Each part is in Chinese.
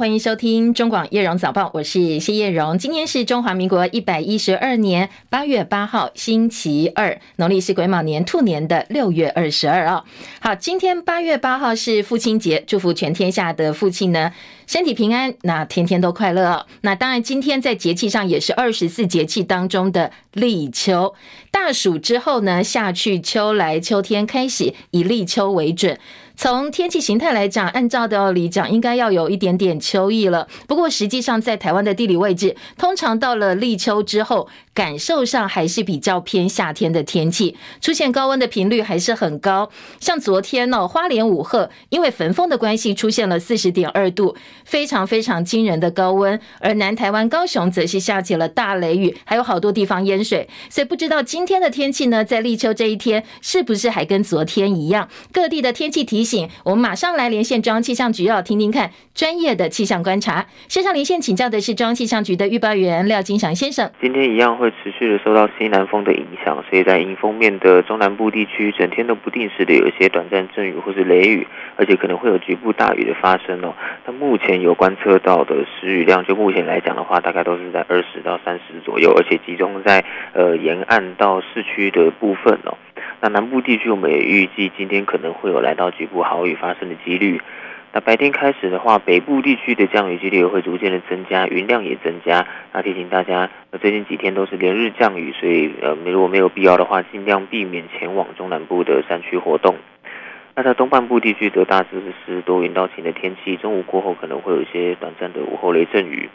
欢迎收听中广叶荣早报，我是谢叶荣。今天是中华民国一百一十二年八月八号，星期二，农历是癸卯年兔年的六月二十二号。好，今天八月八号是父亲节，祝福全天下的父亲呢，身体平安，那天天都快乐哦。那当然，今天在节气上也是二十四节气当中的立秋，大暑之后呢，夏去秋来，秋天开始以立秋为准。从天气形态来讲，按照道理讲，应该要有一点点秋意了。不过实际上，在台湾的地理位置，通常到了立秋之后，感受上还是比较偏夏天的天气，出现高温的频率还是很高。像昨天呢，花莲五鹤因为焚风的关系，出现了四十点二度，非常非常惊人的高温。而南台湾高雄则是下起了大雷雨，还有好多地方淹水。所以不知道今天的天气呢，在立秋这一天，是不是还跟昨天一样？各地的天气提醒。我们马上来连线中央气象局，要听听看专业的气象观察。线上连线请教的是中央气象局的预报员廖金祥先生。今天一样会持续的受到西南风的影响，所以在迎风面的中南部地区，整天都不定时的有一些短暂阵雨或是雷雨，而且可能会有局部大雨的发生哦。那目前有观测到的时雨量，就目前来讲的话，大概都是在二十到三十左右，而且集中在呃沿岸到市区的部分哦。那南部地区，我们也预计今天可能会有来到局部豪雨发生的几率。那白天开始的话，北部地区的降雨几率也会逐渐的增加，云量也增加。那提醒大家，那最近几天都是连日降雨，所以呃，如果没有必要的话，尽量避免前往中南部的山区活动。那在东半部地区则大致是多云到晴的天气，中午过后可能会有一些短暂的午后雷阵雨。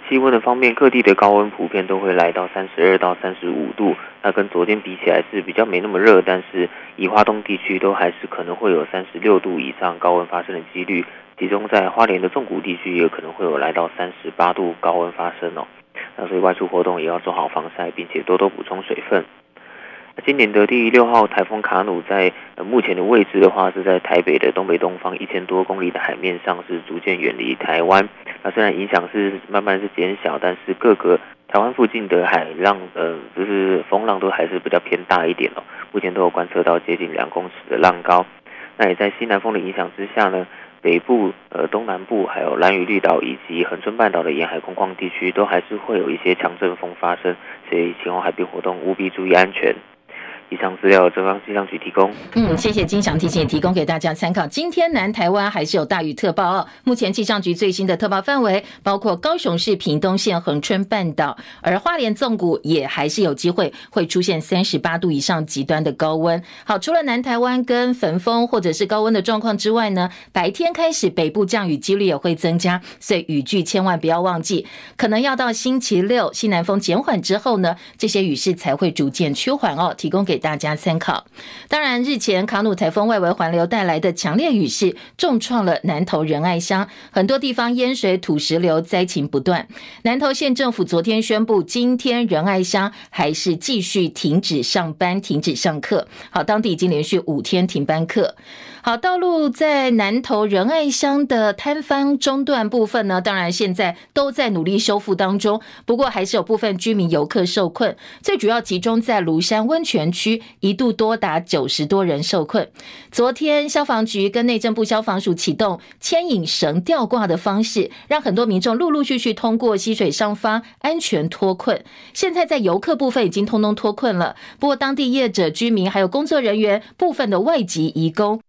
气温的方面，各地的高温普遍都会来到三十二到三十五度，那跟昨天比起来是比较没那么热，但是以花东地区都还是可能会有三十六度以上高温发生的几率，集中在花莲的纵谷地区也可能会有来到三十八度高温发生哦。那所以外出活动也要做好防晒，并且多多补充水分。今年的第六号台风卡努在呃目前的位置的话，是在台北的东北东方一千多公里的海面上，是逐渐远离台湾。那虽然影响是慢慢是减小，但是各个台湾附近的海浪，呃，就是风浪都还是比较偏大一点哦。目前都有观测到接近两公尺的浪高。那也在西南风的影响之下呢，北部、呃东南部还有兰屿绿岛以及恒春半岛的沿海空旷地区，都还是会有一些强阵风发生，所以前往海边活动务必注意安全。以上资料中央气象局提供。嗯，谢谢金祥提醒，提供给大家参考。今天南台湾还是有大雨特报哦。目前气象局最新的特报范围包括高雄市屏东县恒春半岛，而花莲纵谷也还是有机会会出现三十八度以上极端的高温。好，除了南台湾跟焚风或者是高温的状况之外呢，白天开始北部降雨几率也会增加，所以雨具千万不要忘记，可能要到星期六西南风减缓之后呢，这些雨势才会逐渐趋缓哦。提供给。给大家参考。当然，日前卡努台风外围环流带来的强烈雨势，重创了南投仁爱乡，很多地方淹水、土石流，灾情不断。南投县政府昨天宣布，今天仁爱乡还是继续停止上班、停止上课。好，当地已经连续五天停班课。好，道路在南投仁爱乡的坍方中断部分呢，当然现在都在努力修复当中。不过还是有部分居民游客受困，最主要集中在庐山温泉区，一度多达九十多人受困。昨天消防局跟内政部消防署启动牵引绳吊挂的方式，让很多民众陆陆续续通过溪水上方安全脱困。现在在游客部分已经通通脱困了，不过当地业者、居民还有工作人员部分的外籍移工。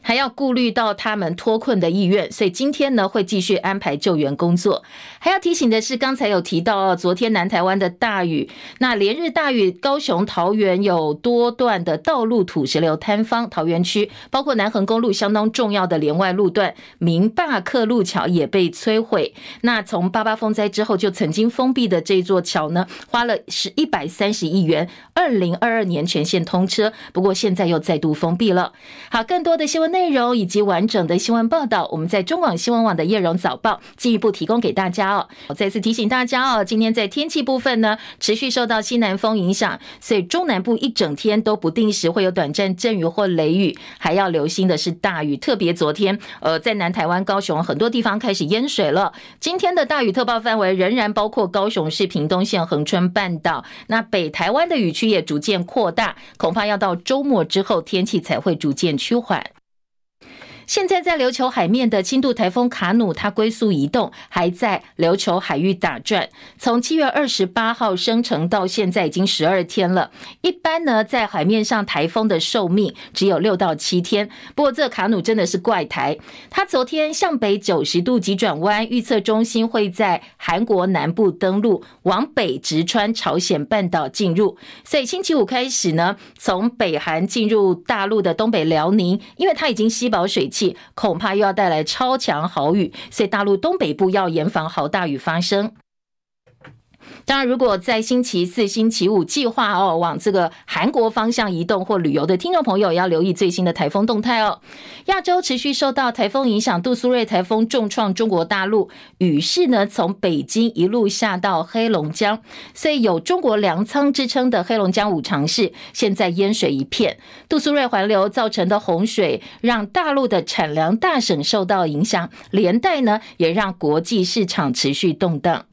还要顾虑到他们脱困的意愿，所以今天呢会继续安排救援工作。还要提醒的是，刚才有提到昨天南台湾的大雨，那连日大雨，高雄、桃园有多段的道路土石流坍方，桃园区包括南横公路相当重要的连外路段明坝克路桥也被摧毁。那从八八风灾之后就曾经封闭的这座桥呢，花了是一百三十亿元，二零二二年全线通车，不过现在又再度封闭了。好，更多的新闻内容以及完整的新闻报道，我们在中广新闻网的叶荣早报进一步提供给大家哦。我再次提醒大家哦，今天在天气部分呢，持续受到西南风影响，所以中南部一整天都不定时会有短暂阵雨或雷雨，还要留心的是大雨。特别昨天，呃，在南台湾高雄很多地方开始淹水了。今天的大雨特报范围仍然包括高雄市屏东县恒春半岛，那北台湾的雨区也逐渐扩大，恐怕要到周末之后天气才会逐渐趋缓。现在在琉球海面的轻度台风卡努，它龟速移动，还在琉球海域打转。从七月二十八号生成到现在已经十二天了。一般呢，在海面上台风的寿命只有六到七天。不过这卡努真的是怪台，它昨天向北九十度急转弯，预测中心会在韩国南部登陆，往北直穿朝鲜半岛进入。所以星期五开始呢，从北韩进入大陆的东北辽宁，因为它已经吸饱水汽。恐怕又要带来超强豪雨，所以大陆东北部要严防豪大雨发生。当然，如果在星期四、星期五计划哦往这个韩国方向移动或旅游的听众朋友，要留意最新的台风动态哦。亚洲持续受到台风影响，杜苏芮台风重创中国大陆，雨势呢从北京一路下到黑龙江，所以有中国粮仓之称的黑龙江五常市现在淹水一片。杜苏芮环流造成的洪水，让大陆的产粮大省受到影响，连带呢也让国际市场持续动荡。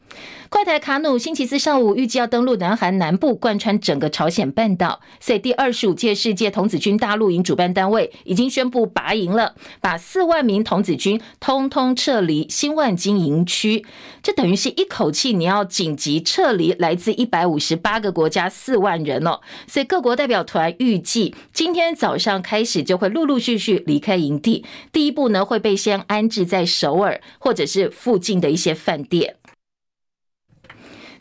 怪台卡努星期四上午预计要登陆南韩南部，贯穿整个朝鲜半岛。所以第二十五届世界童子军大陆营主办单位已经宣布拔营了，把四万名童子军通通撤离新万金营区。这等于是一口气你要紧急撤离来自一百五十八个国家四万人哦。所以各国代表团预计今天早上开始就会陆陆续续离开营地。第一步呢会被先安置在首尔或者是附近的一些饭店。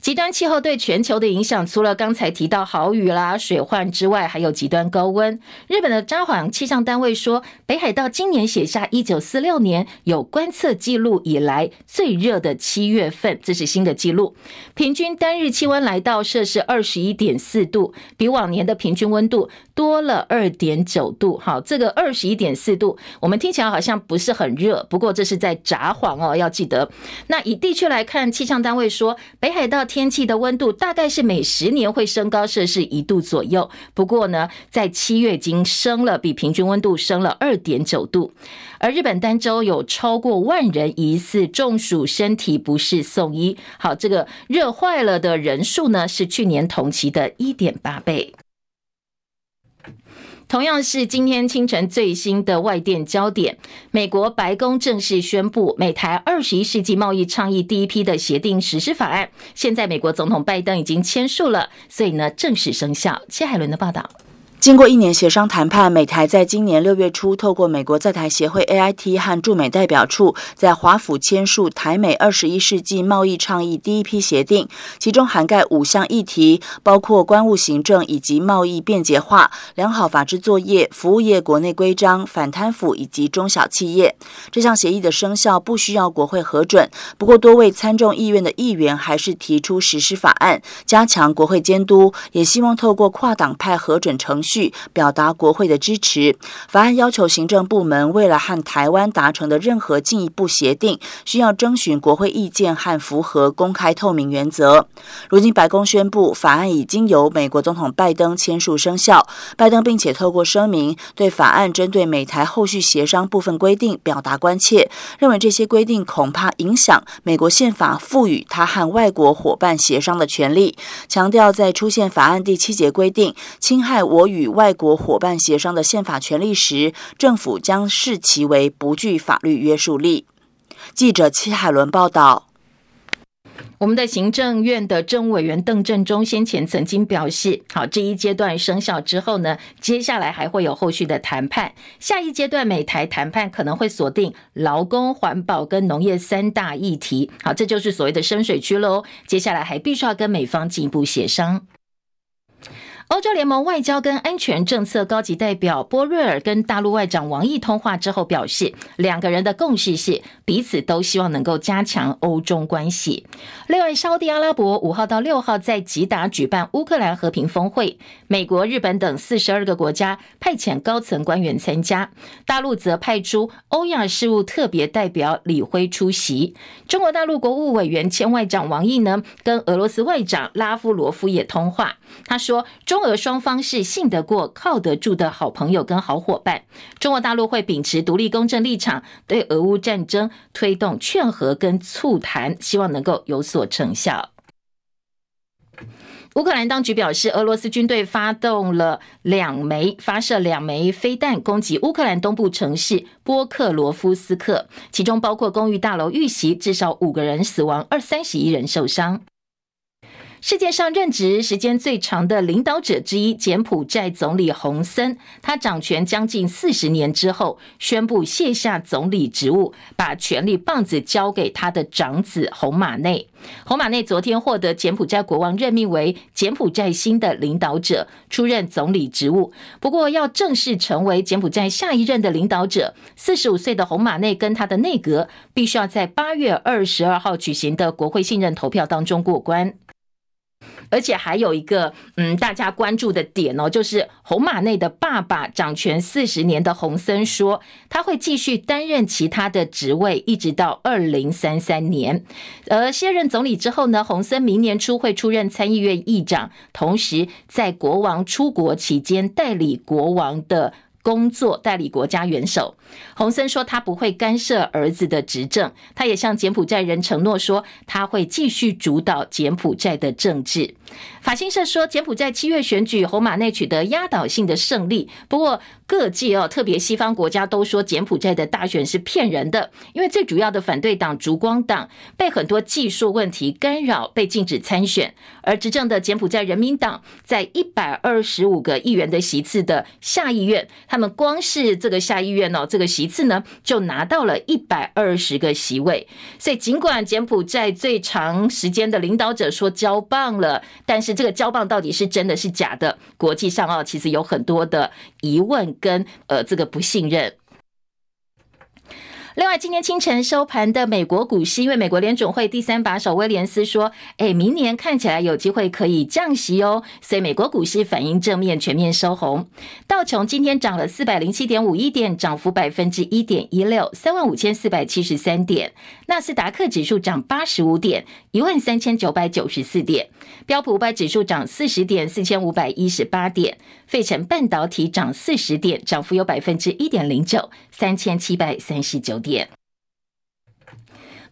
极端气候对全球的影响，除了刚才提到豪雨啦、水患之外，还有极端高温。日本的札幌气象单位说，北海道今年写下一九四六年有观测记录以来最热的七月份，这是新的记录。平均单日气温来到摄氏二十一点四度，比往年的平均温度多了二点九度。好，这个二十一点四度，我们听起来好像不是很热，不过这是在札幌哦，要记得。那以地区来看，气象单位说，北海道。天气的温度大概是每十年会升高摄氏一度左右，不过呢，在七月已经升了，比平均温度升了二点九度。而日本单周有超过万人疑似中暑，身体不适送医。好，这个热坏了的人数呢，是去年同期的一点八倍。同样是今天清晨最新的外电焦点，美国白宫正式宣布美台二十一世纪贸易倡议第一批的协定实施法案，现在美国总统拜登已经签署了，所以呢正式生效。谢海伦的报道。经过一年协商谈判，美台在今年六月初透过美国在台协会 AIT 和驻美代表处在华府签署台美二十一世纪贸易倡议第一批协定，其中涵盖五项议题，包括关务行政以及贸易便捷化、良好法制作业、服务业国内规章、反贪腐以及中小企业。这项协议的生效不需要国会核准，不过多位参众议院的议员还是提出实施法案，加强国会监督，也希望透过跨党派核准程序。表达国会的支持。法案要求行政部门为了和台湾达成的任何进一步协定，需要征询国会意见和符合公开透明原则。如今白宫宣布，法案已经由美国总统拜登签署生效。拜登并且透过声明，对法案针对美台后续协商部分规定表达关切，认为这些规定恐怕影响美国宪法赋予他和外国伙伴协商的权利，强调在出现法案第七节规定侵害我与与外国伙伴协商的宪法权利时，政府将视其为不具法律约束力。记者戚海伦报道。我们的行政院的政务委员邓振中先前曾经表示，好，这一阶段生效之后呢，接下来还会有后续的谈判。下一阶段美台谈判可能会锁定劳工、环保跟农业三大议题。好，这就是所谓的深水区喽。接下来还必须要跟美方进一步协商。欧洲联盟外交跟安全政策高级代表波瑞尔跟大陆外长王毅通话之后表示，两个人的共识是彼此都希望能够加强欧中关系。另外，沙乌地阿拉伯五号到六号在吉达举办乌克兰和平峰会，美国、日本等四十二个国家派遣高层官员参加，大陆则派出欧亚事务特别代表李辉出席。中国大陆国务委员兼外长王毅呢，跟俄罗斯外长拉夫罗夫也通话，他说中。中俄双方是信得过、靠得住的好朋友跟好伙伴。中国大陆会秉持独立公正立场，对俄乌战争推动劝和跟促谈，希望能够有所成效。乌克兰当局表示，俄罗斯军队发动了两枚发射两枚飞弹攻击乌克兰东部城市波克罗夫斯克，其中包括公寓大楼遇袭，至少五个人死亡，二三十一人受伤。世界上任职时间最长的领导者之一，柬埔寨总理洪森，他掌权将近四十年之后，宣布卸下总理职务，把权力棒子交给他的长子洪马内。洪马内昨天获得柬埔寨国王任命为柬埔寨新的领导者，出任总理职务。不过，要正式成为柬埔寨下一任的领导者，四十五岁的洪马内跟他的内阁必须要在八月二十二号举行的国会信任投票当中过关。而且还有一个，嗯，大家关注的点哦，就是红马内的爸爸掌权四十年的洪森说，他会继续担任其他的职位，一直到二零三三年。而卸任总理之后呢，洪森明年初会出任参议院议长，同时在国王出国期间代理国王的。工作代理国家元首，洪森说他不会干涉儿子的执政，他也向柬埔寨人承诺说他会继续主导柬埔寨的政治。法新社说，柬埔寨七月选举，洪马内取得压倒性的胜利。不过各界哦，特别西方国家都说柬埔寨的大选是骗人的，因为最主要的反对党烛光党被很多技术问题干扰，被禁止参选。而执政的柬埔寨人民党在一百二十五个议员的席次的下议院，他们光是这个下议院哦，这个席次呢，就拿到了一百二十个席位。所以尽管柬埔寨最长时间的领导者说交棒了，但是这个胶棒到底是真的是假的？国际上啊，其实有很多的疑问跟呃这个不信任。另外，今天清晨收盘的美国股市，因为美国联总会第三把手威廉斯说：“哎，明年看起来有机会可以降息哦。”所以美国股市反应正面，全面收红。道琼今天涨了四百零七点五一点，涨幅百分之一点一六，三万五千四百七十三点。纳斯达克指数涨八十五点，一万三千九百九十四点。标普五百指数涨四十点，四千五百一十八点。费城半导体涨四十点，涨幅有百分之一点零九，三千七百三十九点。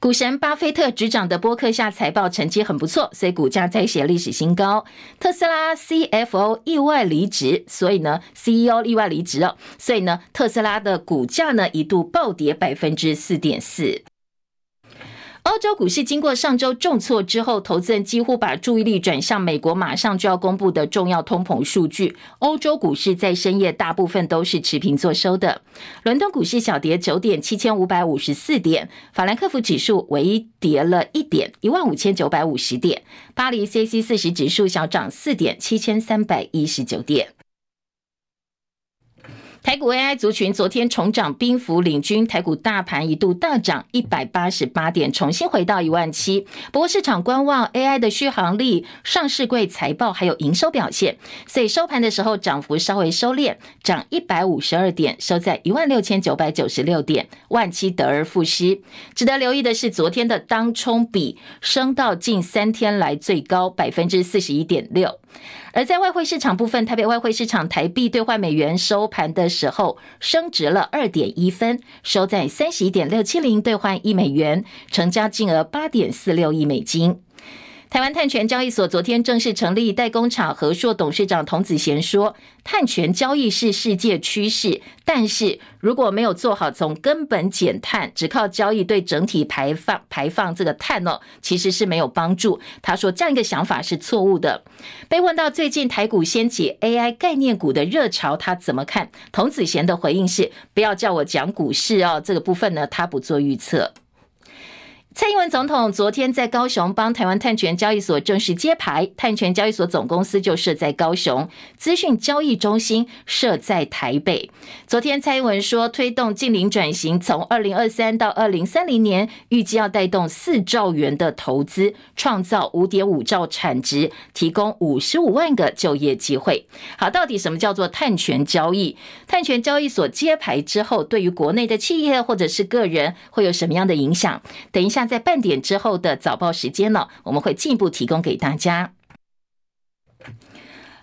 股神巴菲特执掌的波克夏财报成绩很不错，所以股价再写历史新高。特斯拉 CFO 意外离职，所以呢，CEO 意外离职了，所以呢，特斯拉的股价呢一度暴跌百分之四点四。欧洲股市经过上周重挫之后，投资人几乎把注意力转向美国马上就要公布的重要通膨数据。欧洲股市在深夜大部分都是持平作收的。伦敦股市小跌九点，七千五百五十四点。法兰克福指数唯一跌了一点，一万五千九百五十点。巴黎 CAC 四十指数小涨四点，七千三百一十九点。台股 AI 族群昨天重涨，兵符领军，台股大盘一度大涨一百八十八点，重新回到一万七。不过市场观望 AI 的续航力、上市柜财报还有营收表现，所以收盘的时候涨幅稍微收敛，涨一百五十二点，收在一万六千九百九十六点，万七得而复失。值得留意的是，昨天的当冲比升到近三天来最高百分之四十一点六。而在外汇市场部分，台北外汇市场台币兑换美元收盘的时候升值了二点一分，收在三十一点六七零兑换一美元，成交金额八点四六亿美金。台湾碳权交易所昨天正式成立，代工厂和硕董事长童子贤说：“碳权交易是世界趋势，但是如果没有做好从根本减碳，只靠交易对整体排放排放这个碳哦，其实是没有帮助。”他说这样一个想法是错误的。被问到最近台股掀起 AI 概念股的热潮，他怎么看？童子贤的回应是：“不要叫我讲股市哦，这个部分呢，他不做预测。”蔡英文总统昨天在高雄帮台湾碳权交易所正式揭牌，碳权交易所总公司就设在高雄，资讯交易中心设在台北。昨天蔡英文说，推动净零转型，从二零二三到二零三零年，预计要带动四兆元的投资，创造五点五兆产值，提供五十五万个就业机会。好，到底什么叫做碳权交易？碳权交易所揭牌之后，对于国内的企业或者是个人会有什么样的影响？等一下。在半点之后的早报时间呢，我们会进一步提供给大家。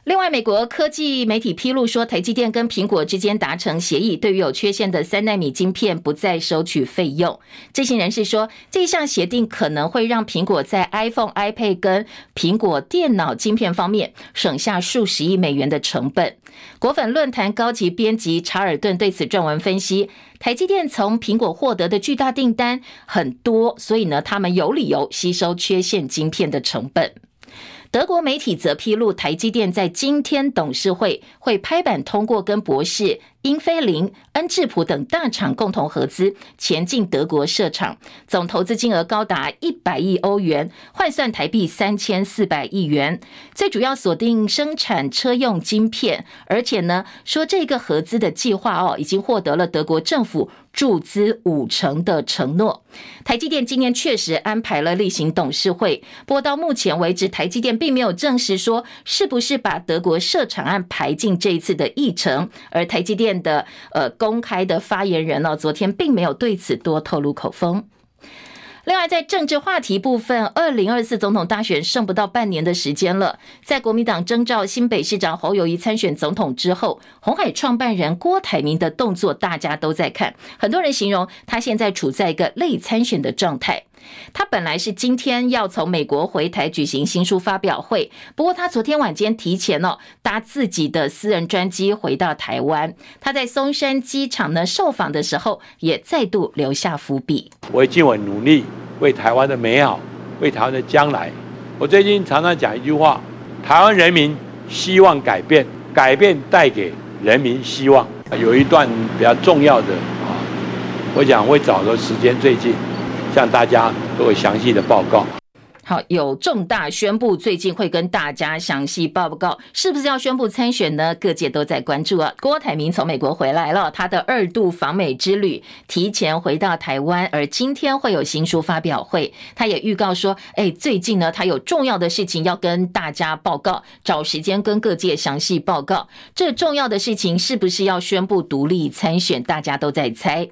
另外，美国科技媒体披露说，台积电跟苹果之间达成协议，对于有缺陷的三奈米晶片不再收取费用。知情人士说，这项协定可能会让苹果在 iPhone、iPad 跟苹果电脑晶片方面省下数十亿美元的成本。果粉论坛高级编辑查尔顿对此撰文分析，台积电从苹果获得的巨大订单很多，所以呢，他们有理由吸收缺陷晶片的成本。德国媒体则披露，台积电在今天董事会会拍板通过跟博士、英飞凌、恩智浦等大厂共同合资前进德国设厂，总投资金额高达一百亿欧元，换算台币三千四百亿元。最主要锁定生产车用晶片，而且呢，说这个合资的计划哦，已经获得了德国政府。注资五成的承诺，台积电今年确实安排了例行董事会，不过到目前为止，台积电并没有证实说是不是把德国设厂案排进这一次的议程，而台积电的呃公开的发言人呢，昨天并没有对此多透露口风。另外，在政治话题部分，二零二四总统大选剩不到半年的时间了。在国民党征召新北市长侯友谊参选总统之后，红海创办人郭台铭的动作大家都在看。很多人形容他现在处在一个类参选的状态。他本来是今天要从美国回台举行新书发表会，不过他昨天晚间提前哦搭自己的私人专机回到台湾。他在松山机场呢受访的时候，也再度留下伏笔。我会尽我努力。为台湾的美好，为台湾的将来，我最近常常讲一句话：台湾人民希望改变，改变带给人民希望。有一段比较重要的啊，我想会找个时间，最近向大家做详细的报告。好，有重大宣布，最近会跟大家详细报告，是不是要宣布参选呢？各界都在关注啊。郭台铭从美国回来了，他的二度访美之旅提前回到台湾，而今天会有新书发表会，他也预告说，哎，最近呢，他有重要的事情要跟大家报告，找时间跟各界详细报告。这重要的事情是不是要宣布独立参选？大家都在猜。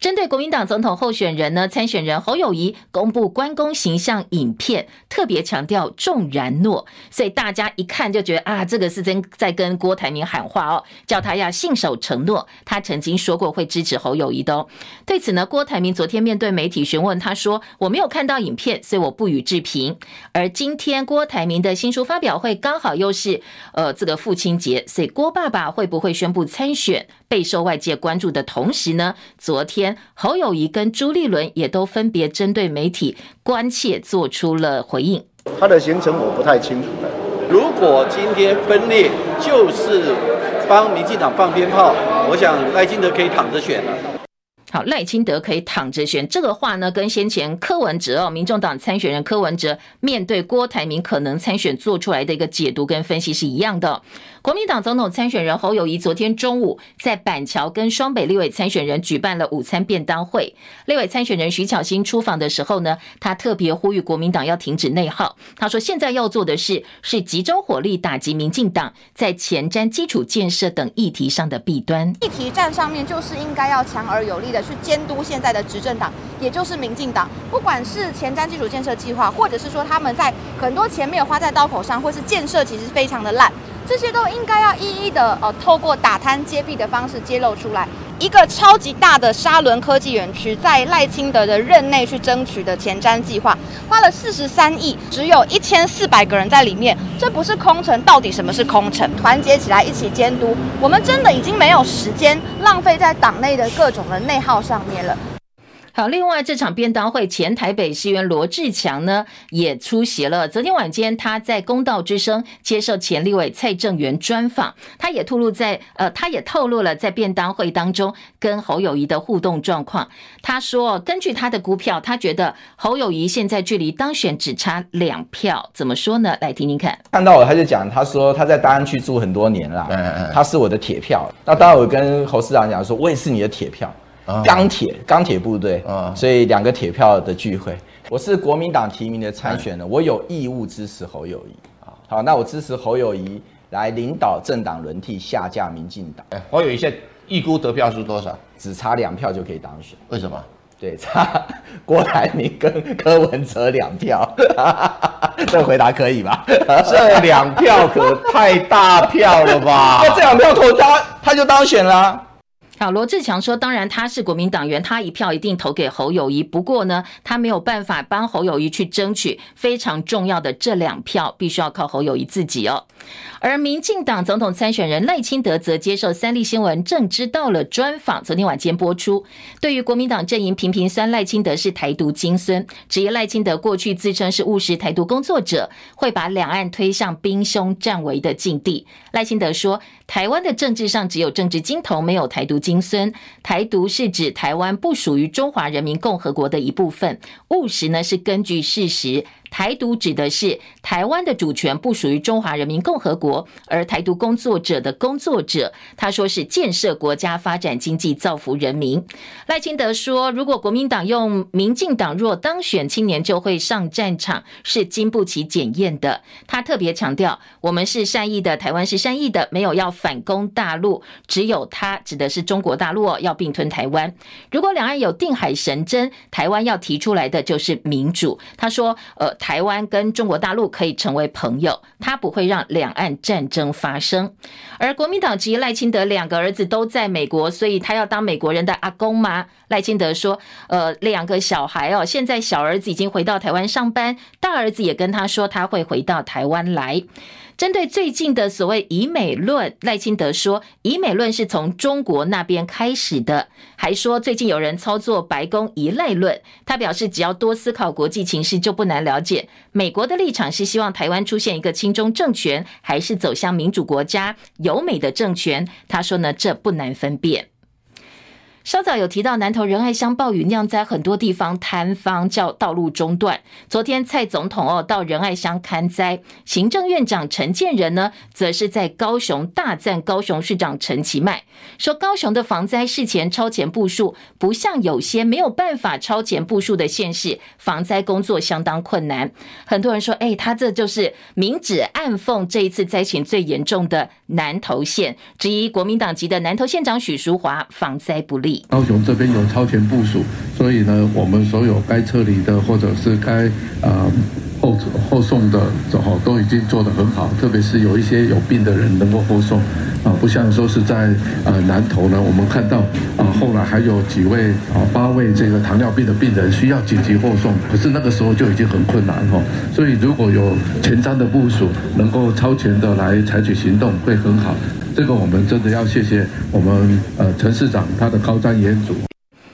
针对国民党总统候选人呢，参选人侯友谊公布关公形象影片。特别强调重然诺，所以大家一看就觉得啊，这个是真在跟郭台铭喊话哦，叫他要信守承诺。他曾经说过会支持侯友宜的哦。对此呢，郭台铭昨天面对媒体询问，他说我没有看到影片，所以我不予置评。而今天郭台铭的新书发表会刚好又是呃这个父亲节，所以郭爸爸会不会宣布参选，备受外界关注的同时呢，昨天侯友谊跟朱立伦也都分别针对媒体关切做出了。回应，他的行程我不太清楚。如果今天分裂就是帮民进党放鞭炮，我想赖清德可以躺着选了。好，赖清德可以躺着选，这个话呢，跟先前柯文哲哦，民众党参选人柯文哲面对郭台铭可能参选做出来的一个解读跟分析是一样的。国民党总统参选人侯友宜昨天中午在板桥跟双北立委参选人举办了午餐便当会，立委参选人徐巧芯出访的时候呢，他特别呼吁国民党要停止内耗。他说，现在要做的事是集中火力打击民进党在前瞻基础建设等议题上的弊端。议题战上面就是应该要强而有力的。去监督现在的执政党，也就是民进党，不管是前瞻基础建设计划，或者是说他们在很多钱没有花在刀口上，或是建设其实非常的烂，这些都应该要一一的呃透过打摊揭弊的方式揭露出来。一个超级大的沙仑科技园区，在赖清德的任内去争取的前瞻计划，花了四十三亿，只有一千四百个人在里面，这不是空城，到底什么是空城？团结起来一起监督，我们真的已经没有时间浪费在党内的各种的内耗上面了。好，另外这场便当会，前台北市议员罗志强呢也出席了。昨天晚间，他在公道之声接受前立委蔡正元专访，他也透露在呃，他也透露了在便当会当中跟侯友谊的互动状况。他说，根据他的估票，他觉得侯友谊现在距离当选只差两票。怎么说呢？来听听看。看到我，他就讲，他说他在大安区住很多年了，他是我的铁票。那当然，我跟侯市长讲说，我也是你的铁票。钢铁钢铁部队，所以两个铁票的聚会。我是国民党提名的参选人，我有义务支持侯友宜。好，那我支持侯友谊来领导政党轮替，下架民进党。侯友宜现在预估得票数多少？只差两票就可以当选。为什么？对，差郭台铭跟 柯文哲两票，这个回答可以吧？这两票可太大票了吧？那这两票投他，他就当选了。啊，罗志强说，当然他是国民党员，他一票一定投给侯友谊。不过呢，他没有办法帮侯友谊去争取非常重要的这两票，必须要靠侯友谊自己哦。而民进党总统参选人赖清德则接受三立新闻正知道了专访，昨天晚间播出。对于国民党阵营频频酸赖清德是台独金孙，质疑赖清德过去自称是务实台独工作者，会把两岸推向兵凶战危的境地。赖清德说，台湾的政治上只有政治金头，没有台独金孙。台独是指台湾不属于中华人民共和国的一部分，务实呢是根据事实。台独指的是台湾的主权不属于中华人民共和国，而台独工作者的工作者，他说是建设国家、发展经济、造福人民。赖清德说，如果国民党用民进党若当选，青年就会上战场，是经不起检验的。他特别强调，我们是善意的，台湾是善意的，没有要反攻大陆，只有他指的是中国大陆要并吞台湾。如果两岸有定海神针，台湾要提出来的就是民主。他说，呃。台湾跟中国大陆可以成为朋友，他不会让两岸战争发生。而国民党籍赖清德两个儿子都在美国，所以他要当美国人的阿公吗？赖清德说：“呃，两个小孩哦，现在小儿子已经回到台湾上班，大儿子也跟他说他会回到台湾来。”针对最近的所谓“以美论”，赖清德说：“以美论是从中国那边开始的。”还说最近有人操作白宫疑赖论。他表示，只要多思考国际情势，就不难了解美国的立场是希望台湾出现一个亲中政权，还是走向民主国家、友美的政权。他说呢，这不难分辨。稍早有提到南投仁爱乡暴雨酿灾，很多地方坍方叫道路中断。昨天蔡总统哦到仁爱乡勘灾，行政院长陈建仁呢，则是在高雄大赞高雄市长陈其迈，说高雄的防灾事前超前部署，不像有些没有办法超前部署的县市，防灾工作相当困难。很多人说，哎，他这就是明指暗讽这一次灾情最严重的南投县，质疑国民党籍的南投县长许淑华防灾不力。高雄这边有超前部署，所以呢，我们所有该撤离的或者是该呃后后送的，哦，都已经做得很好。特别是有一些有病的人能够后送啊，不像说是在呃南投呢，我们看到啊后来还有几位啊八位这个糖尿病的病人需要紧急后送，可是那个时候就已经很困难哈。所以如果有前瞻的部署，能够超前的来采取行动，会很好。这个我们真的要谢谢我们呃陈市长他的高瞻远瞩。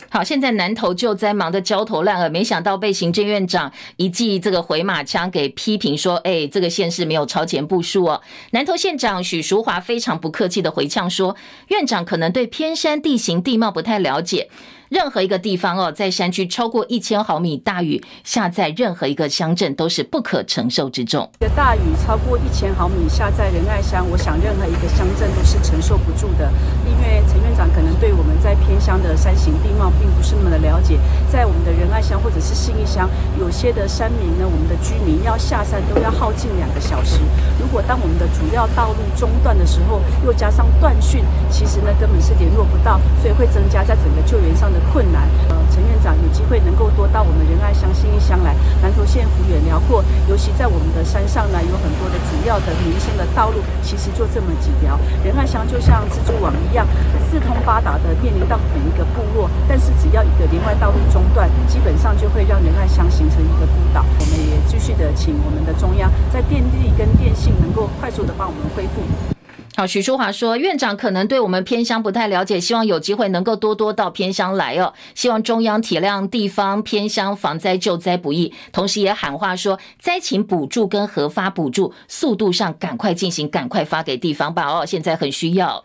好，现在南投救灾忙得焦头烂额，没想到被行政院长一记这个回马枪给批评说，哎，这个县市没有超前部署哦。南投县长许淑华非常不客气的回呛说，院长可能对偏山地形地貌不太了解。任何一个地方哦，在山区超过一千毫米大雨下在任何一个乡镇都是不可承受之重。一个大雨超过一千毫米下在仁爱乡，我想任何一个乡镇都是承受不住的。因为陈院长可能对我们在偏乡的山形地貌并不是那么的了解，在我们的仁爱乡或者是信义乡，有些的山民呢，我们的居民要下山都要耗尽两个小时。如果当我们的主要道路中断的时候，又加上断讯，其实呢根本是联络不到，所以会增加在整个救援上的。困难，呃，陈院长有机会能够多到我们仁爱乡、信义乡来，南投县幅员辽阔，尤其在我们的山上呢，有很多的主要的民生的道路，其实就这么几条。仁爱乡就像蜘蛛网一样，四通八达的面临到每一个部落，但是只要一个连外道路中断，基本上就会让仁爱乡形成一个孤岛。我们也继续的请我们的中央在电力跟电信能够快速的帮我们恢复。好，徐淑华说，院长可能对我们偏乡不太了解，希望有机会能够多多到偏乡来哦。希望中央体谅地方偏乡防灾救灾不易，同时也喊话说，灾情补助跟核发补助速度上赶快进行，赶快发给地方吧哦，现在很需要。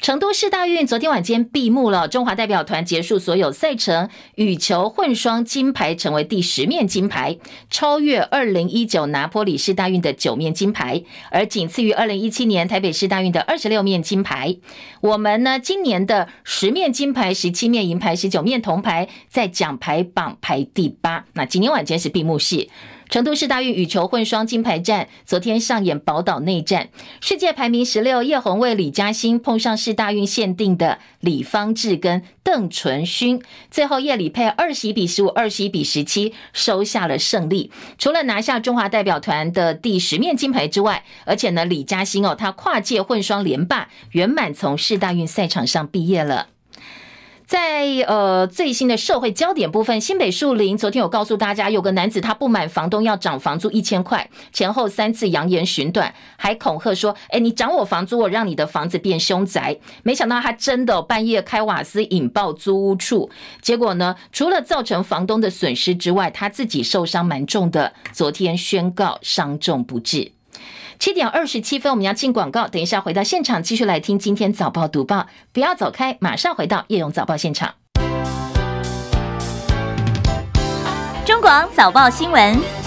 成都市大运昨天晚间闭幕了，中华代表团结束所有赛程，羽球混双金牌成为第十面金牌，超越二零一九拿坡里市大运的九面金牌，而仅次于二零一七年台北市大运的二十六面金牌。我们呢，今年的十面金牌、十七面银牌、十九面铜牌，在奖牌榜排第八。那今天晚间是闭幕式。成都市大运羽球混双金牌战昨天上演宝岛内战，世界排名十六叶红卫李嘉欣碰上市大运限定的李方志跟邓淳勋，最后叶李配二十一比十五、二十一比十七收下了胜利。除了拿下中华代表团的第十面金牌之外，而且呢，李嘉欣哦，她跨界混双连霸，圆满从市大运赛场上毕业了。在呃最新的社会焦点部分，新北树林昨天有告诉大家，有个男子他不满房东要涨房租一千块，前后三次扬言寻短，还恐吓说：“哎，你涨我房租，我让你的房子变凶宅。”没想到他真的半夜开瓦斯引爆租屋处，结果呢，除了造成房东的损失之外，他自己受伤蛮重的，昨天宣告伤重不治。七点二十七分，我们要进广告。等一下回到现场，继续来听今天早报读报。不要走开，马上回到叶荣早报现场。中广早报新闻。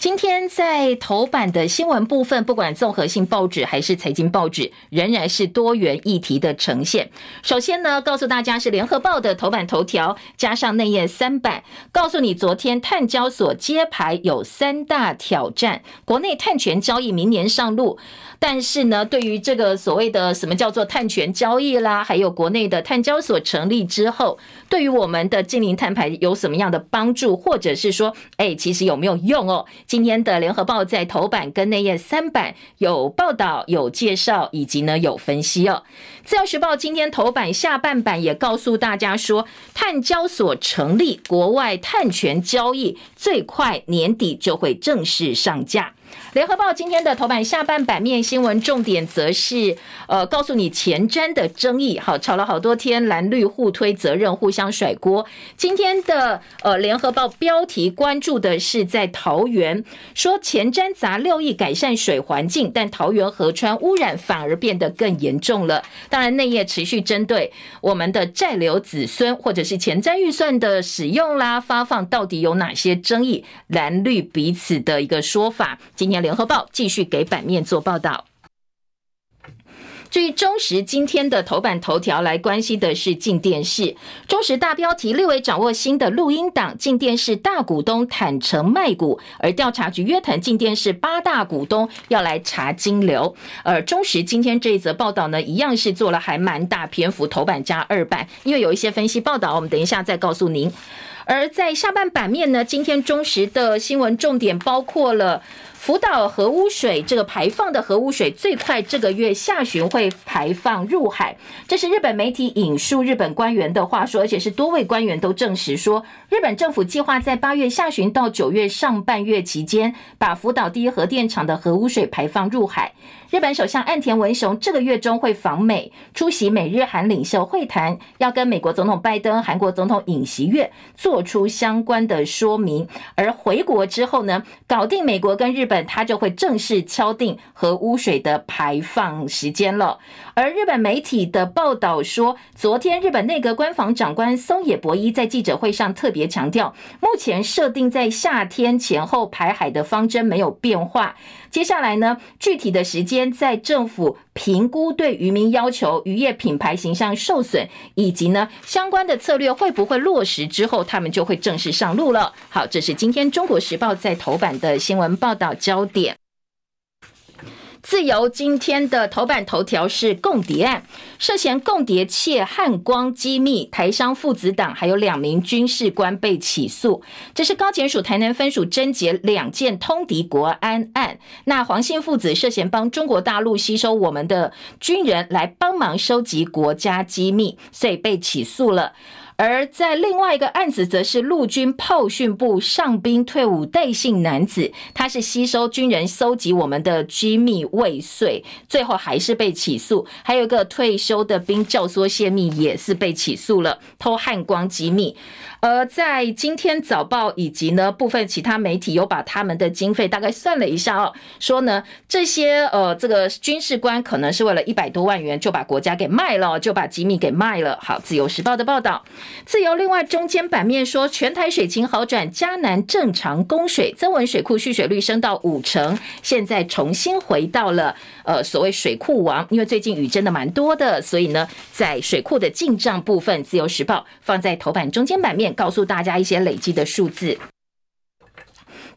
今天在头版的新闻部分，不管综合性报纸还是财经报纸，仍然是多元议题的呈现。首先呢，告诉大家是联合报的头版头条，加上内页三版，告诉你昨天碳交所揭牌有三大挑战，国内碳权交易明年上路。但是呢，对于这个所谓的什么叫做碳权交易啦，还有国内的碳交所成立之后，对于我们的近零碳排有什么样的帮助，或者是说，哎，其实有没有用哦？今天的联合报在头版跟内页三版有报道、有介绍，以及呢有分析哦。自由时报今天头版下半版也告诉大家说，碳交所成立，国外碳权交易最快年底就会正式上架。联合报今天的头版下半版面新闻重点则是，呃，告诉你前瞻的争议，好，吵了好多天，蓝绿互推责任，互相甩锅。今天的呃联合报标题关注的是在桃园，说前瞻砸六亿改善水环境，但桃园河川污染反而变得更严重了。当然内页持续针对我们的债留子孙或者是前瞻预算的使用啦、发放到底有哪些争议，蓝绿彼此的一个说法。今天联合报继续给版面做报道。至于中时今天的头版头条来关心的是进电视，中时大标题：立委掌握新的录音档，进电视大股东坦承卖股，而调查局约谈进电视八大股东要来查金流。而中时今天这一则报道呢，一样是做了还蛮大篇幅头版加二版，因为有一些分析报道，我们等一下再告诉您。而在下半版面呢，今天中时的新闻重点包括了。福岛核污水这个排放的核污水最快这个月下旬会排放入海，这是日本媒体引述日本官员的话说，而且是多位官员都证实说，日本政府计划在八月下旬到九月上半月期间，把福岛第一核电厂的核污水排放入海。日本首相岸田文雄这个月中会访美，出席美日韩领袖会谈，要跟美国总统拜登、韩国总统尹锡悦做出相关的说明。而回国之后呢，搞定美国跟日本，他就会正式敲定核污水的排放时间了。而日本媒体的报道说，昨天日本内阁官房长官松野博一在记者会上特别强调，目前设定在夏天前后排海的方针没有变化。接下来呢，具体的时间在政府评估对渔民要求渔业品牌形象受损，以及呢相关的策略会不会落实之后，他们就会正式上路了。好，这是今天中国时报在头版的新闻报道焦点。自由今天的头版头条是共谍案，涉嫌共谍窃汉光机密，台商父子党还有两名军事官被起诉。这是高检署台南分署侦结两件通敌国安案。那黄姓父子涉嫌帮中国大陆吸收我们的军人来帮忙收集国家机密，所以被起诉了。而在另外一个案子，则是陆军炮训部上兵退伍戴姓男子，他是吸收军人搜集我们的机密未遂，最后还是被起诉。还有一个退休的兵教唆泄密，也是被起诉了，偷汉光机密。而在今天早报以及呢部分其他媒体有把他们的经费大概算了一下哦，说呢这些呃这个军事官可能是为了一百多万元就把国家给卖了，就把机密给卖了。好，自由时报的报道。自由另外中间版面说，全台水情好转，嘉南正常供水，增文水库蓄水率升到五成，现在重新回到了呃所谓水库王，因为最近雨真的蛮多的，所以呢，在水库的进账部分，自由时报放在头版中间版面，告诉大家一些累积的数字。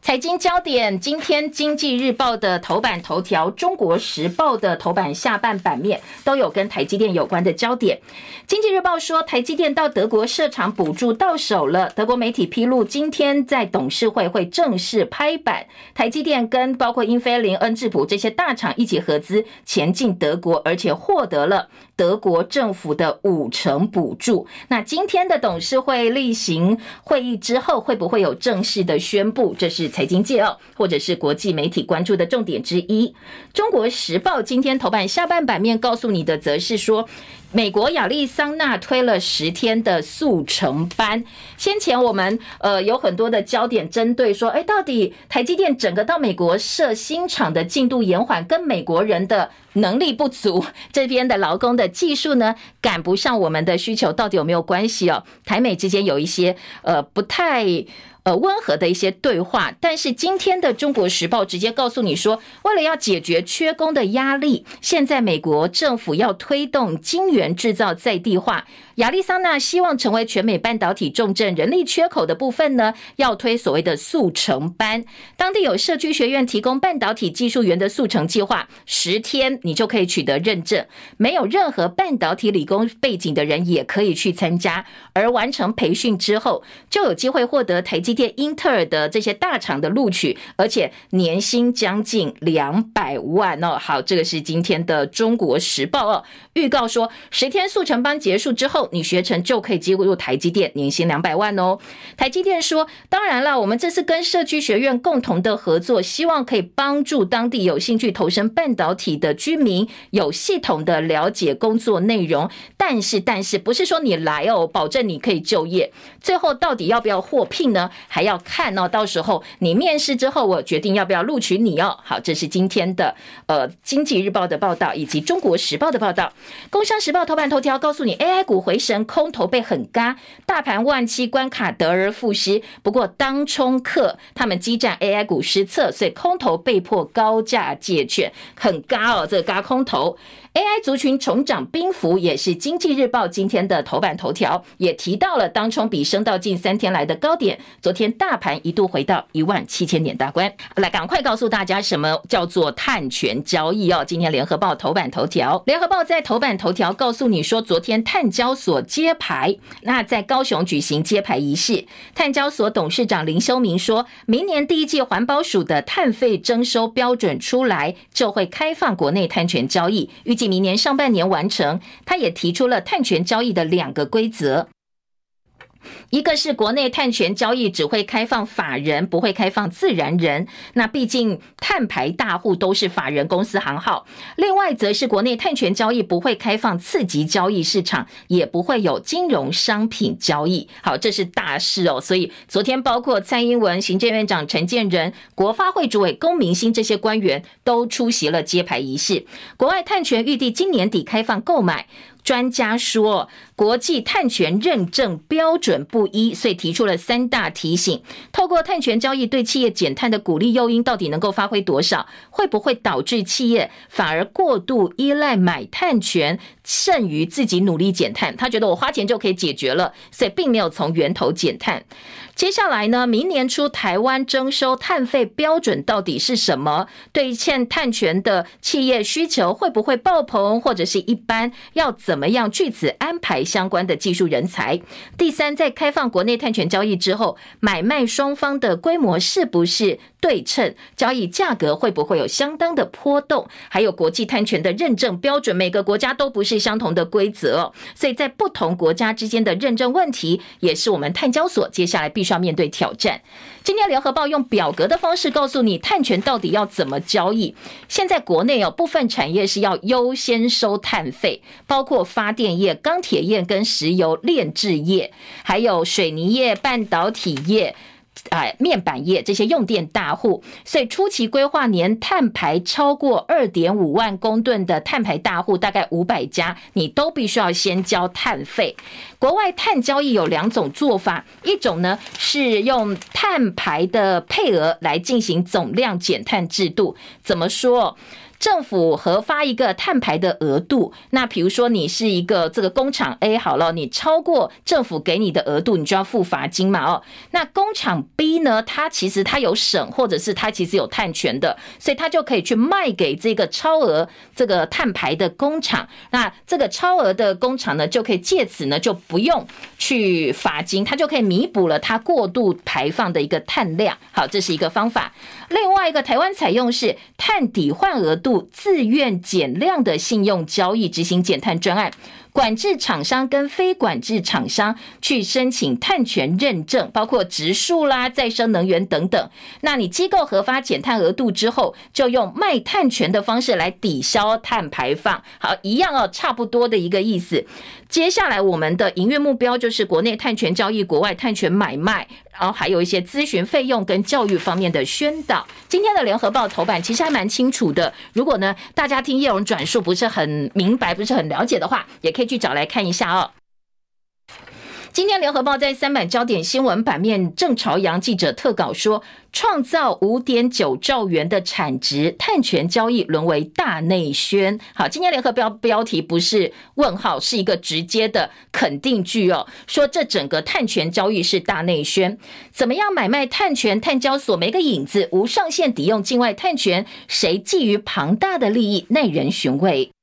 财经焦点，今天《经济日报》的头版头条，《中国时报》的头版下半版面都有跟台积电有关的焦点。《经济日报》说，台积电到德国设厂补助到手了。德国媒体披露，今天在董事会会正式拍板，台积电跟包括英飞凌、恩智浦这些大厂一起合资前进德国，而且获得了德国政府的五成补助。那今天的董事会例行会议之后，会不会有正式的宣布？这是。财经界哦，或者是国际媒体关注的重点之一。《中国时报》今天头版下半版面告诉你的，则是说，美国亚利桑那推了十天的速成班。先前我们呃有很多的焦点针对说，哎，到底台积电整个到美国设新厂的进度延缓，跟美国人的能力不足，这边的劳工的技术呢赶不上我们的需求，到底有没有关系哦？台美之间有一些呃不太。呃，温和的一些对话，但是今天的《中国时报》直接告诉你说，为了要解决缺工的压力，现在美国政府要推动晶圆制造在地化。亚利桑那希望成为全美半导体重镇，人力缺口的部分呢，要推所谓的速成班。当地有社区学院提供半导体技术员的速成计划，十天你就可以取得认证，没有任何半导体理工背景的人也可以去参加。而完成培训之后，就有机会获得台积电、英特尔的这些大厂的录取，而且年薪将近两百万哦。好，这个是今天的《中国时报》哦，预告说十天速成班结束之后。你学成就可以进入台积电，年薪两百万哦。台积电说：“当然了，我们这次跟社区学院共同的合作，希望可以帮助当地有兴趣投身半导体的居民有系统的了解工作内容。但是，但是不是说你来哦，保证你可以就业？最后到底要不要获聘呢？还要看哦。到时候你面试之后，我决定要不要录取你哦。好，这是今天的呃《经济日报》的报道，以及《中国时报》的报道，《工商时报》头版头条告诉你，AI 股回。回神空头被很嘎，大盘万七关卡得而复失。不过当冲客他们激战 AI 股失策，所以空头被迫高价借券，很嘎哦，这个嘎空头。AI 族群重涨兵符，也是经济日报今天的头版头条，也提到了当冲比升到近三天来的高点。昨天大盘一度回到一万七千点大关。来，赶快告诉大家什么叫做碳权交易哦。今天联合报头版头条，联合报在头版头条告诉你说，昨天碳交所揭牌，那在高雄举行揭牌仪式，碳交所董事长林修明说，明年第一季环保署的碳费征收标准出来，就会开放国内碳权交易，预计。明年上半年完成，他也提出了碳权交易的两个规则。一个是国内碳权交易只会开放法人，不会开放自然人。那毕竟碳排大户都是法人公司行号。另外，则是国内碳权交易不会开放次级交易市场，也不会有金融商品交易。好，这是大事哦。所以昨天，包括蔡英文、行政院长陈建仁、国发会主委龚明鑫这些官员都出席了揭牌仪式。国外碳权预计今年底开放购买。专家说，国际碳权认证标准不一，所以提出了三大提醒。透过碳权交易对企业减碳的鼓励诱因，到底能够发挥多少？会不会导致企业反而过度依赖买碳权，剩于自己努力减碳？他觉得我花钱就可以解决了，所以并没有从源头减碳。接下来呢，明年初台湾征收碳费标准到底是什么？对欠碳权的企业需求会不会爆棚，或者是一般要怎么样据此安排相关的技术人才？第三，在开放国内碳权交易之后，买卖双方的规模是不是对称？交易价格会不会有相当的波动？还有国际碳权的认证标准，每个国家都不是相同的规则，所以在不同国家之间的认证问题，也是我们碳交所接下来必。须要面对挑战。今天联合报用表格的方式告诉你，碳权到底要怎么交易。现在国内有部分产业是要优先收碳费，包括发电业、钢铁业跟石油炼制业，还有水泥业、半导体业。啊，面板业这些用电大户，所以初期规划年碳排超过二点五万公吨的碳排大户，大概五百家，你都必须要先交碳费。国外碳交易有两种做法，一种呢是用碳排的配额来进行总量减碳制度，怎么说？政府核发一个碳排的额度，那比如说你是一个这个工厂 A 好了，你超过政府给你的额度，你就要付罚金嘛哦。那工厂 B 呢，它其实它有省，或者是它其实有碳权的，所以它就可以去卖给这个超额这个碳排的工厂。那这个超额的工厂呢，就可以借此呢就不用去罚金，它就可以弥补了它过度排放的一个碳量。好，这是一个方法。另外一个，台湾采用是碳抵换额度自愿减量的信用交易执行减碳专案。管制厂商跟非管制厂商去申请碳权认证，包括植树啦、再生能源等等。那你机构核发减碳额度之后，就用卖碳权的方式来抵消碳排放。好，一样哦，差不多的一个意思。接下来我们的营运目标就是国内碳权交易、国外碳权买卖，然后还有一些咨询费用跟教育方面的宣导。今天的联合报头版其实还蛮清楚的。如果呢大家听叶荣转述不是很明白、不是很了解的话，也可以去找来看一下哦。今天联合报在三版焦点新闻版面，郑朝阳记者特稿说，创造五点九兆元的产值，碳权交易沦为大内宣。好，今天联合标标题不是问号，是一个直接的肯定句哦，说这整个碳权交易是大内宣。怎么样买卖碳权？碳交所没个影子，无上限抵用境外碳权，谁觊觎庞大的利益？耐人寻味。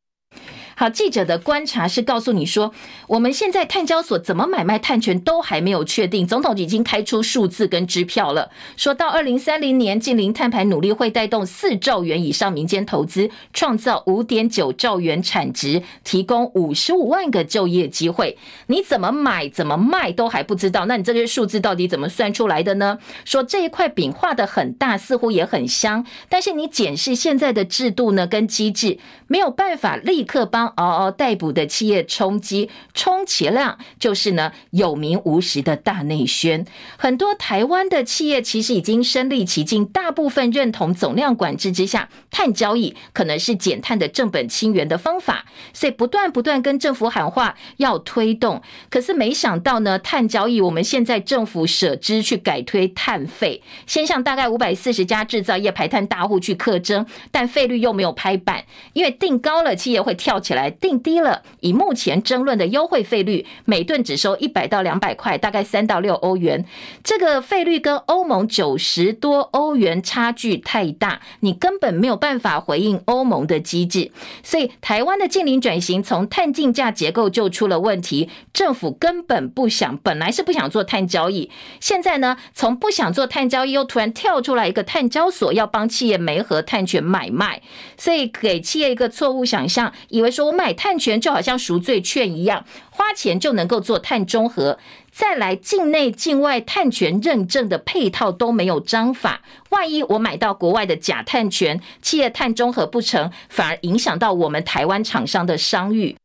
好，记者的观察是告诉你说，我们现在碳交所怎么买卖碳权都还没有确定，总统已经开出数字跟支票了，说到二零三零年净零碳排努力会带动四兆元以上民间投资，创造五点九兆元产值，提供五十五万个就业机会。你怎么买怎么卖都还不知道，那你这些数字到底怎么算出来的呢？说这一块饼画的很大，似乎也很香，但是你检视现在的制度呢跟机制，没有办法立刻帮。嗷嗷待哺的企业冲击，充其量就是呢有名无实的大内宣。很多台湾的企业其实已经身历其境，大部分认同总量管制之下，碳交易可能是减碳的正本清源的方法，所以不断不断跟政府喊话要推动。可是没想到呢，碳交易我们现在政府舍之去改推碳费，先向大概五百四十家制造业排碳大户去课征，但费率又没有拍板，因为定高了企业会跳起来。来定低了，以目前争论的优惠费率，每吨只收一百到两百块，大概三到六欧元。这个费率跟欧盟九十多欧元差距太大，你根本没有办法回应欧盟的机制。所以台湾的近零转型从碳竞价结构就出了问题，政府根本不想，本来是不想做碳交易，现在呢，从不想做碳交易，又突然跳出来一个碳交所，要帮企业煤和碳权买卖，所以给企业一个错误想象，以为说。我买碳权就好像赎罪券一样，花钱就能够做碳中和。再来，境内境外碳权认证的配套都没有章法，万一我买到国外的假碳权，企业碳中和不成，反而影响到我们台湾厂商的商誉。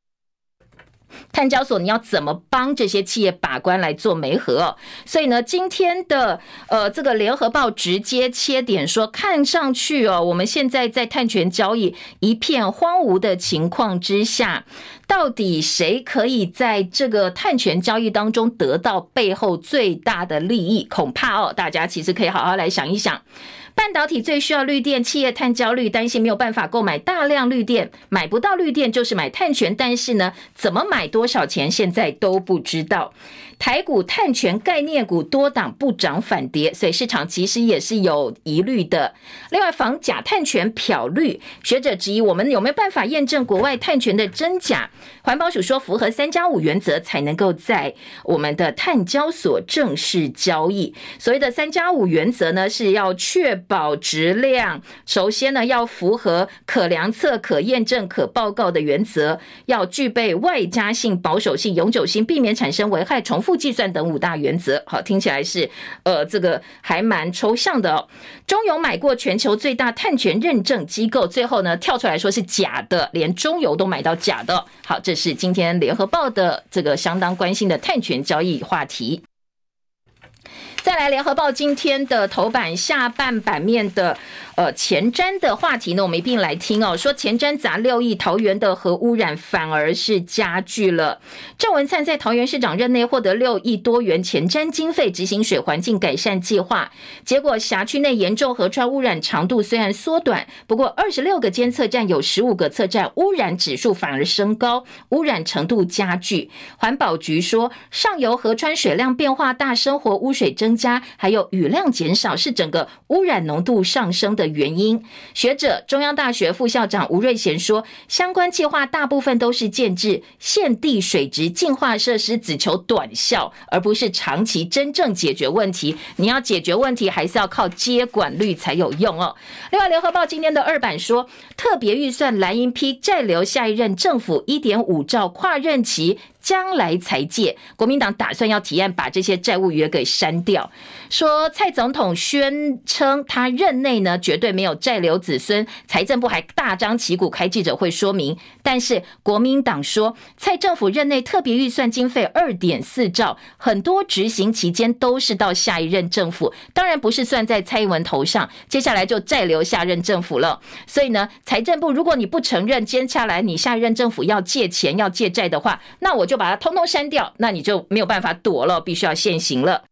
碳交所，你要怎么帮这些企业把关来做媒合？所以呢，今天的呃这个联合报直接切点说，看上去哦，我们现在在碳权交易一片荒芜的情况之下，到底谁可以在这个碳权交易当中得到背后最大的利益？恐怕哦，大家其实可以好好来想一想。半导体最需要绿电，企业碳焦虑，担心没有办法购买大量绿电，买不到绿电就是买碳权，但是呢，怎么买多少钱，现在都不知道。台股碳权概念股多档不涨反跌，所以市场其实也是有疑虑的。另外，防假碳权漂绿，学者质疑我们有没有办法验证国外碳权的真假？环保署说，符合三加五原则才能够在我们的碳交所正式交易。所谓的三加五原则呢，是要确保质量，首先呢要符合可量测、可验证、可报告的原则，要具备外加性、保守性、永久性，避免产生危害重复负计算等五大原则，好，听起来是呃，这个还蛮抽象的哦。中油买过全球最大碳权认证机构，最后呢跳出来说是假的，连中油都买到假的。好，这是今天联合报的这个相当关心的碳权交易话题。再来，联合报今天的头版下半版面的呃前瞻的话题呢，我们一并来听哦。说前瞻砸六亿，桃园的核污染反而是加剧了。郑文灿在桃园市长任内获得六亿多元前瞻经费，执行水环境改善计划，结果辖区内严重河川污染长度虽然缩短，不过二十六个监测站有十五个测站污染指数反而升高，污染程度加剧。环保局说，上游河川水量变化大，生活污水增加，还有雨量减少，是整个污染浓度上升的原因。学者中央大学副校长吴瑞贤说，相关计划大部分都是建制限地水质净化设施，只求短效，而不是长期真正解决问题。你要解决问题，还是要靠接管率才有用哦。另外，联合报今天的二版说，特别预算蓝营批债留下一任政府一点五兆跨任期。将来才借，国民党打算要提案把这些债务约给删掉。说蔡总统宣称他任内呢绝对没有债留子孙，财政部还大张旗鼓开记者会说明。但是国民党说蔡政府任内特别预算经费二点四兆，很多执行期间都是到下一任政府，当然不是算在蔡英文头上，接下来就债留下任政府了。所以呢，财政部如果你不承认接下来你下一任政府要借钱要借债的话，那我就。就把它通通删掉，那你就没有办法躲了，必须要现行了。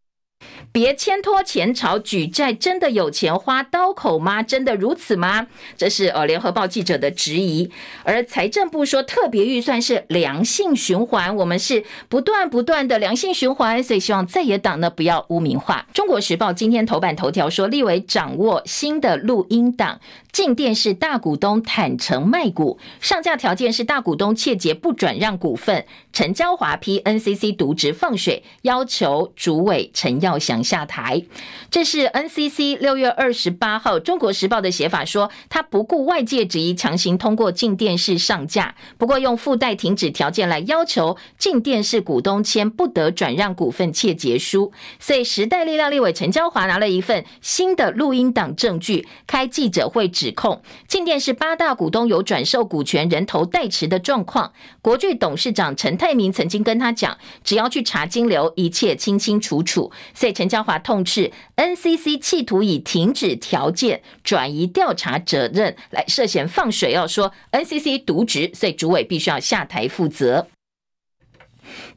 别牵拖前朝举债，真的有钱花刀口吗？真的如此吗？这是呃联合报记者的质疑。而财政部说，特别预算是良性循环，我们是不断不断的良性循环，所以希望在野党呢不要污名化。中国时报今天头版头条说，立委掌握新的录音档。进电视大股东坦承卖股，上架条件是大股东切结不转让股份。陈椒华批 NCC 渎职放水，要求主委陈耀祥下台。这是 NCC 六月二十八号《中国时报》的写法，说他不顾外界质疑，强行通过进电视上架，不过用附带停止条件来要求进电视股东签不得转让股份窃结书。所以时代力量立委陈椒华拿了一份新的录音档证据，开记者会指。控进电视八大股东有转售股权、人头代持的状况。国巨董事长陈泰蔡明曾经跟他讲，只要去查金流，一切清清楚楚。所以陈嘉华痛斥 NCC 企图以停止条件转移调查责任，来涉嫌放水，要说 NCC 渎职，所以主委必须要下台负责。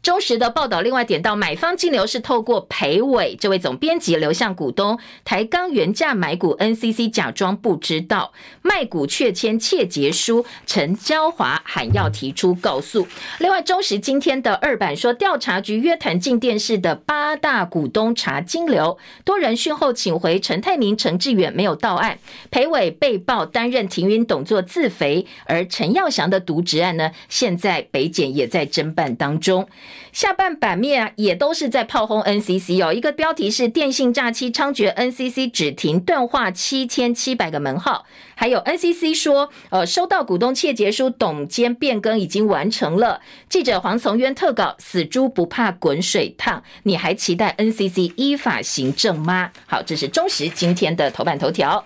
中时的报道另外点到，买方金流是透过裴伟这位总编辑流向股东台钢原价买股，NCC 假装不知道卖股却签切结书，陈椒华喊要提出告诉。另外，中时今天的二版说，调查局约谈镜电视的八大股东查金流，多人讯后请回陈泰明、陈志远没有到案，裴伟被曝担任停云董座自肥，而陈耀祥的渎职案呢，现在北检也在侦办当中。下半版面啊，也都是在炮轰 NCC 哦。一个标题是“电信诈欺猖獗，NCC 只停断话七千七百个门号”，还有 NCC 说，呃，收到股东切结书，董监变更已经完成了。记者黄从渊特稿：死猪不怕滚水烫，你还期待 NCC 依法行政吗？好，这是中时今天的头版头条。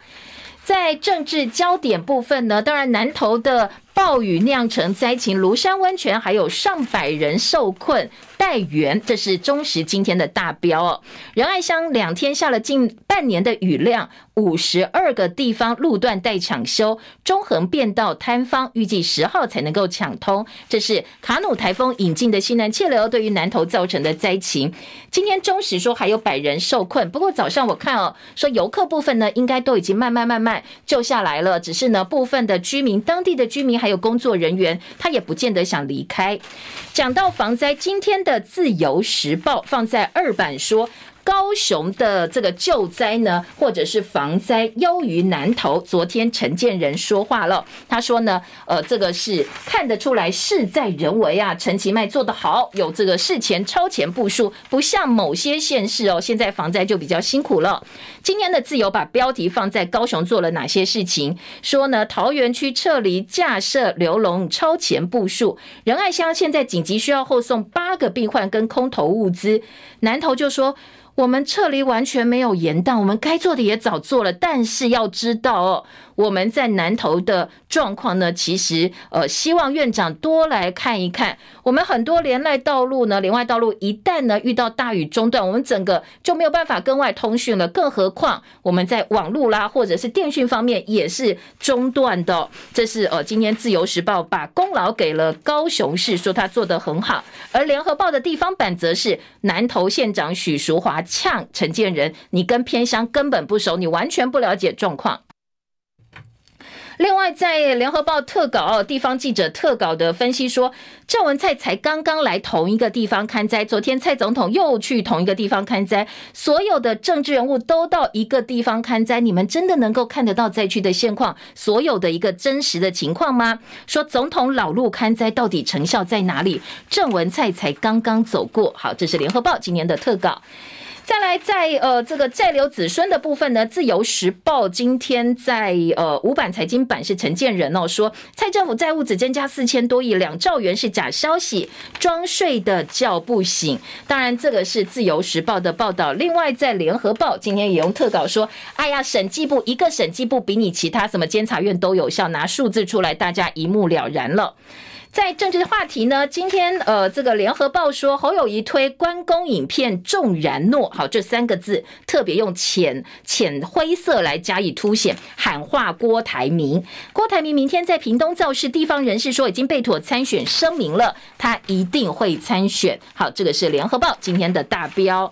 在政治焦点部分呢，当然南投的。暴雨酿成灾情，庐山温泉还有上百人受困待援，这是中时今天的大标哦。仁爱乡两天下了近半年的雨量，五十二个地方路段待抢修，中横便道坍方预计十号才能够抢通。这是卡努台风引进的西南气流对于南投造成的灾情。今天中时说还有百人受困，不过早上我看哦，说游客部分呢应该都已经慢慢慢慢救下来了，只是呢部分的居民，当地的居民。还有工作人员，他也不见得想离开。讲到防灾，今天的《自由时报》放在二版说。高雄的这个救灾呢，或者是防灾优于南投。昨天陈建仁说话了，他说呢，呃，这个是看得出来事在人为啊。陈其迈做得好，有这个事前超前部署，不像某些县市哦，现在防灾就比较辛苦了。今天的自由把标题放在高雄做了哪些事情，说呢，桃园区撤离架设流笼超前部署，仁爱乡现在紧急需要后送八个病患跟空投物资，南投就说。我们撤离完全没有延宕，我们该做的也早做了。但是要知道哦，我们在南投的状况呢，其实呃，希望院长多来看一看。我们很多连外道路呢，连外道路一旦呢遇到大雨中断，我们整个就没有办法跟外通讯了。更何况我们在网络啦或者是电讯方面也是中断的。这是呃，今天自由时报把功劳给了高雄市，说他做得很好。而联合报的地方版则是南投县长许淑华呛陈建仁：“你跟偏乡根本不熟，你完全不了解状况。”另外，在联合报特稿，地方记者特稿的分析说，郑文灿才刚刚来同一个地方看灾，昨天蔡总统又去同一个地方看灾，所有的政治人物都到一个地方看灾，你们真的能够看得到灾区的现况，所有的一个真实的情况吗？说总统老路看灾到底成效在哪里？郑文灿才刚刚走过，好，这是联合报今年的特稿。再来，在呃这个债留子孙的部分呢，《自由时报》今天在呃五版财经版是陈建仁哦说，蔡政府债务只增加四千多亿，两兆元是假消息，装睡的叫不醒。当然，这个是《自由时报》的报道。另外，在《联合报》今天也用特稿说，哎呀，审计部一个审计部比你其他什么监察院都有效，拿数字出来，大家一目了然了。在政治话题呢，今天呃，这个联合报说侯友宜推关公影片重然诺，好，这三个字特别用浅浅灰色来加以凸显，喊话郭台铭。郭台铭明天在屏东造势，地方人士说已经被妥参选声明了，他一定会参选。好，这个是联合报今天的大标。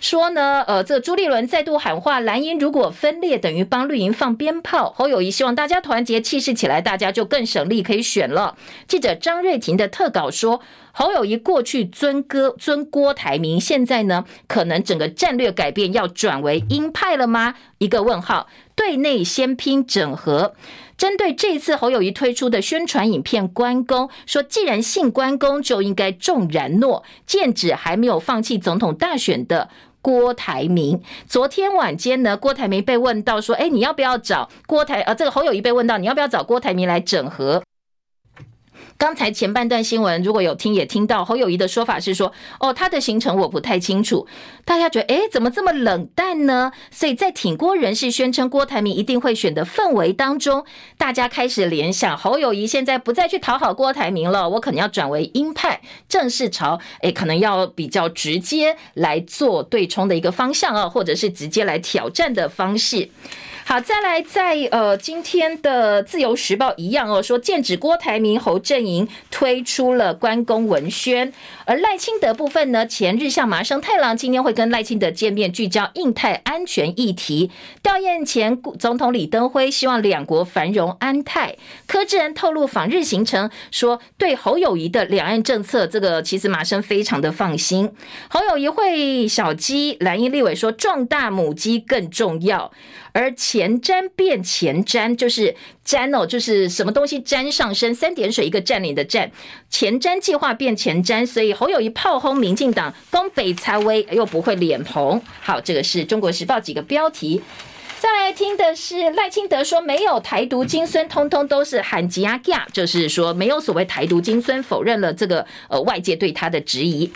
说呢，呃，这朱立伦再度喊话，蓝营如果分裂，等于帮绿营放鞭炮。侯友宜希望大家团结气势起来，大家就更省力可以选了。记者张瑞婷的特稿说，侯友宜过去尊哥尊郭台铭，现在呢，可能整个战略改变，要转为鹰派了吗？一个问号。对内先拼整合。针对这次侯友宜推出的宣传影片，关公说，既然信关公，就应该重然诺，剑指还没有放弃总统大选的。郭台铭昨天晚间呢，郭台铭被问到说：“哎，你要不要找郭台？呃，这个侯友谊被问到，你要不要找郭台铭来整合？”刚才前半段新闻如果有听也听到侯友宜的说法是说，哦，他的行程我不太清楚。大家觉得，诶，怎么这么冷淡呢？所以在挺郭人士宣称郭台铭一定会选的氛围当中，大家开始联想，侯友宜现在不再去讨好郭台铭了，我可能要转为鹰派，正式朝诶，可能要比较直接来做对冲的一个方向啊，或者是直接来挑战的方式。好，再来在呃今天的自由时报一样哦，说剑指郭台铭侯阵推出了关公文宣，而赖清德部分呢，前日向麻生太郎今天会跟赖清德见面，聚焦印太安全议题。吊唁前总统李登辉希望两国繁荣安泰。柯志恩透露访日行程，说对侯友宜的两岸政策，这个其实麻生非常的放心。侯友宜会小鸡，蓝营立委说壮大母鸡更重要。而前瞻变前瞻，就是瞻哦，就是什么东西沾上身，三点水一个占领的占，前瞻计划变前瞻，所以侯友宜炮轰民进党东北蔡威又不会脸红。好，这个是中国时报几个标题。再来听的是赖清德说，没有台独金孙，通通都是喊吉亚亚，就是说没有所谓台独金孙，否认了这个呃外界对他的质疑。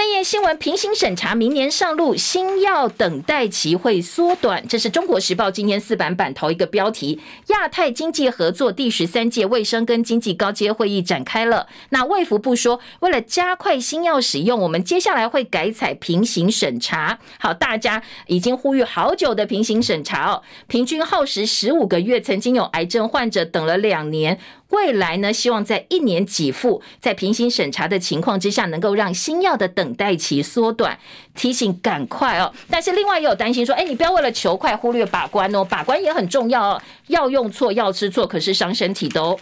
内页新闻：平行审查明年上路，新药等待期会缩短。这是中国时报今天四版版头一个标题。亚太经济合作第十三届卫生跟经济高阶会议展开了。那卫福部说，为了加快新药使用，我们接下来会改采平行审查。好，大家已经呼吁好久的平行审查哦，平均耗时十五个月。曾经有癌症患者等了两年。未来呢，希望在一年给付，在平行审查的情况之下，能够让新药的等待期缩短。提醒赶快哦，但是另外也有担心说，哎，你不要为了求快忽略把关哦，把关也很重要哦，药用错，药吃错，可是伤身体的哦。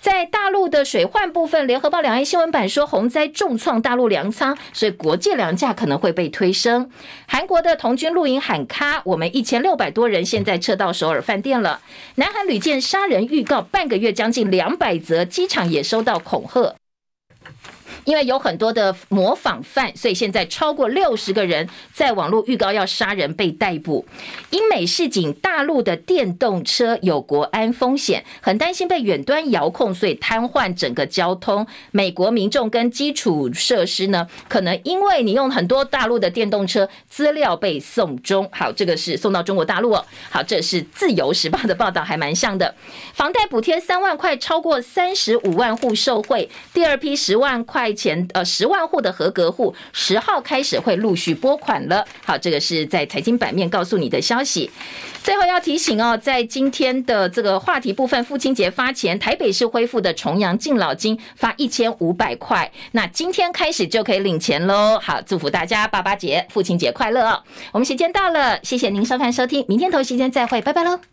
在大陆的水患部分，联合报两岸新闻版说，洪灾重创大陆粮仓，所以国际粮价可能会被推升。韩国的童军露营喊卡，我们一千六百多人现在撤到首尔饭店了。南韩屡见杀人预告，半个月将近两百则，机场也收到恐吓。因为有很多的模仿犯，所以现在超过六十个人在网络预告要杀人被逮捕。英美示警大陆的电动车有国安风险，很担心被远端遥控，所以瘫痪整个交通。美国民众跟基础设施呢，可能因为你用很多大陆的电动车，资料被送中。好，这个是送到中国大陆哦。好，这是自由时报的报道，还蛮像的。房贷补贴三万块，超过三十五万户受惠。第二批十万块前，呃，十万户的合格户，十号开始会陆续拨款了。好，这个是在财经版面告诉你的消息。最后要提醒哦，在今天的这个话题部分，父亲节发钱，台北市恢复的重阳敬老金发一千五百块，那今天开始就可以领钱喽。好，祝福大家爸爸节、父亲节快乐哦！我们时间到了，谢谢您收看收听，明天同一时间再会，拜拜喽。